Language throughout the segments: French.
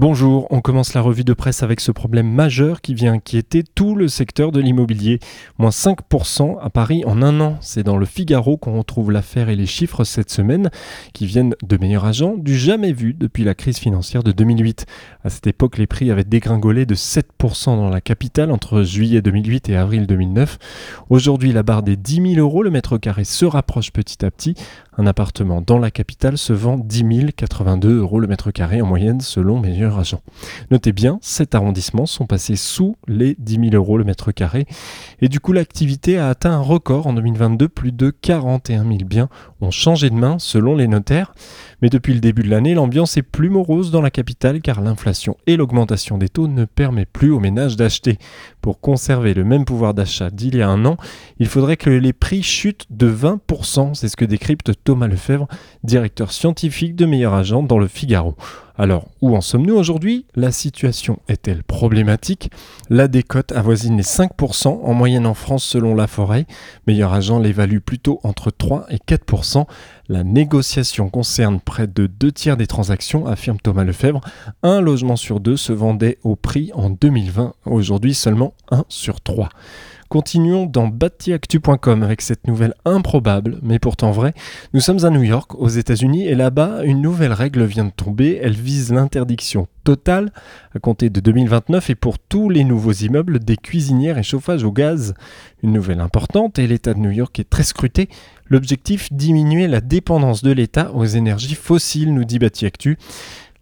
Bonjour, on commence la revue de presse avec ce problème majeur qui vient inquiéter tout le secteur de l'immobilier. Moins 5% à Paris en un an. C'est dans le Figaro qu'on retrouve l'affaire et les chiffres cette semaine qui viennent de meilleurs agents du jamais vu depuis la crise financière de 2008. À cette époque, les prix avaient dégringolé de 7% dans la capitale entre juillet 2008 et avril 2009. Aujourd'hui, la barre des 10 000 euros le mètre carré se rapproche petit à petit. Un appartement dans la capitale se vend 10 082 euros le mètre carré en moyenne selon meilleurs agents. Notez bien, sept arrondissements sont passés sous les 10 000 euros le mètre carré et du coup l'activité a atteint un record en 2022. Plus de 41 000 biens ont changé de main selon les notaires. Mais depuis le début de l'année, l'ambiance est plus morose dans la capitale car l'inflation et l'augmentation des taux ne permettent plus aux ménages d'acheter. Pour conserver le même pouvoir d'achat d'il y a un an, il faudrait que les prix chutent de 20%. C'est ce que décrypte Thomas Lefebvre, directeur scientifique de Meilleur Agent dans le Figaro. Alors, où en sommes-nous aujourd'hui? La situation est-elle problématique? La décote avoisine les 5% en moyenne en France selon la forêt. Meilleur agent l'évalue plutôt entre 3 et 4%. La négociation concerne près de deux tiers des transactions, affirme Thomas Lefebvre. Un logement sur deux se vendait au prix en 2020. Aujourd'hui, seulement un sur trois. Continuons dans batiactu.com avec cette nouvelle improbable, mais pourtant vraie. Nous sommes à New York, aux États-Unis, et là-bas, une nouvelle règle vient de tomber. Elle vise l'interdiction totale, à compter de 2029, et pour tous les nouveaux immeubles, des cuisinières et chauffages au gaz. Une nouvelle importante, et l'État de New York est très scruté. L'objectif, diminuer la dépendance de l'État aux énergies fossiles, nous dit Batiactu.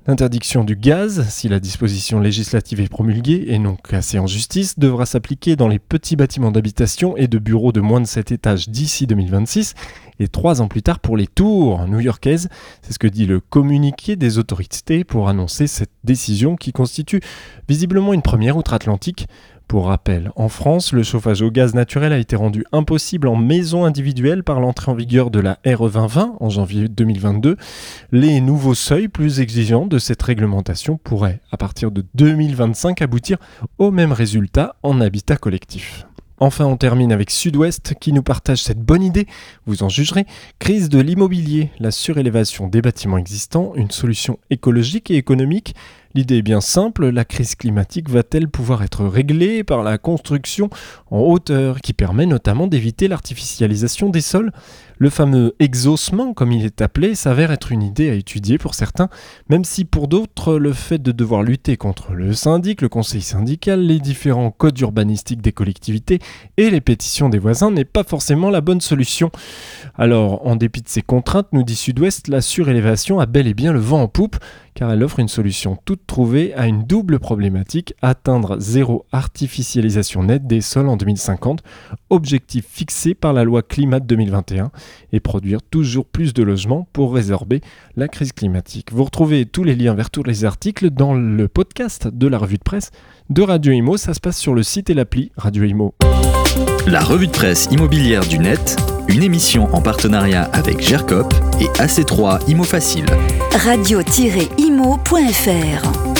L'interdiction du gaz, si la disposition législative est promulguée et non cassée en justice, devra s'appliquer dans les petits bâtiments d'habitation et de bureaux de moins de 7 étages d'ici 2026 et trois ans plus tard pour les tours new-yorkaises. C'est ce que dit le communiqué des autorités pour annoncer cette décision qui constitue visiblement une première outre-Atlantique. Pour rappel, en France, le chauffage au gaz naturel a été rendu impossible en maison individuelle par l'entrée en vigueur de la RE 2020 en janvier 2022. Les nouveaux seuils plus exigeants de cette réglementation pourraient, à partir de 2025, aboutir au même résultat en habitat collectif. Enfin, on termine avec Sud-Ouest qui nous partage cette bonne idée, vous en jugerez, crise de l'immobilier, la surélévation des bâtiments existants, une solution écologique et économique. L'idée est bien simple, la crise climatique va-t-elle pouvoir être réglée par la construction en hauteur qui permet notamment d'éviter l'artificialisation des sols? Le fameux exaucement, comme il est appelé, s'avère être une idée à étudier pour certains, même si pour d'autres, le fait de devoir lutter contre le syndic, le conseil syndical, les différents codes urbanistiques des collectivités et les pétitions des voisins n'est pas forcément la bonne solution. Alors, en dépit de ces contraintes, nous dit Sud-Ouest, la surélévation a bel et bien le vent en poupe, car elle offre une solution toute trouvée à une double problématique, atteindre zéro artificialisation nette des sols en 2050, objectif fixé par la loi climat 2021, et produire toujours plus de logements pour résorber la crise climatique. Vous retrouvez tous les liens vers tous les articles dans le podcast de la revue de presse de Radio Imo, ça se passe sur le site et l'appli Radio Imo. La revue de presse immobilière du net, une émission en partenariat avec GERCOP et AC3 Imo Facile. Radio-imo.fr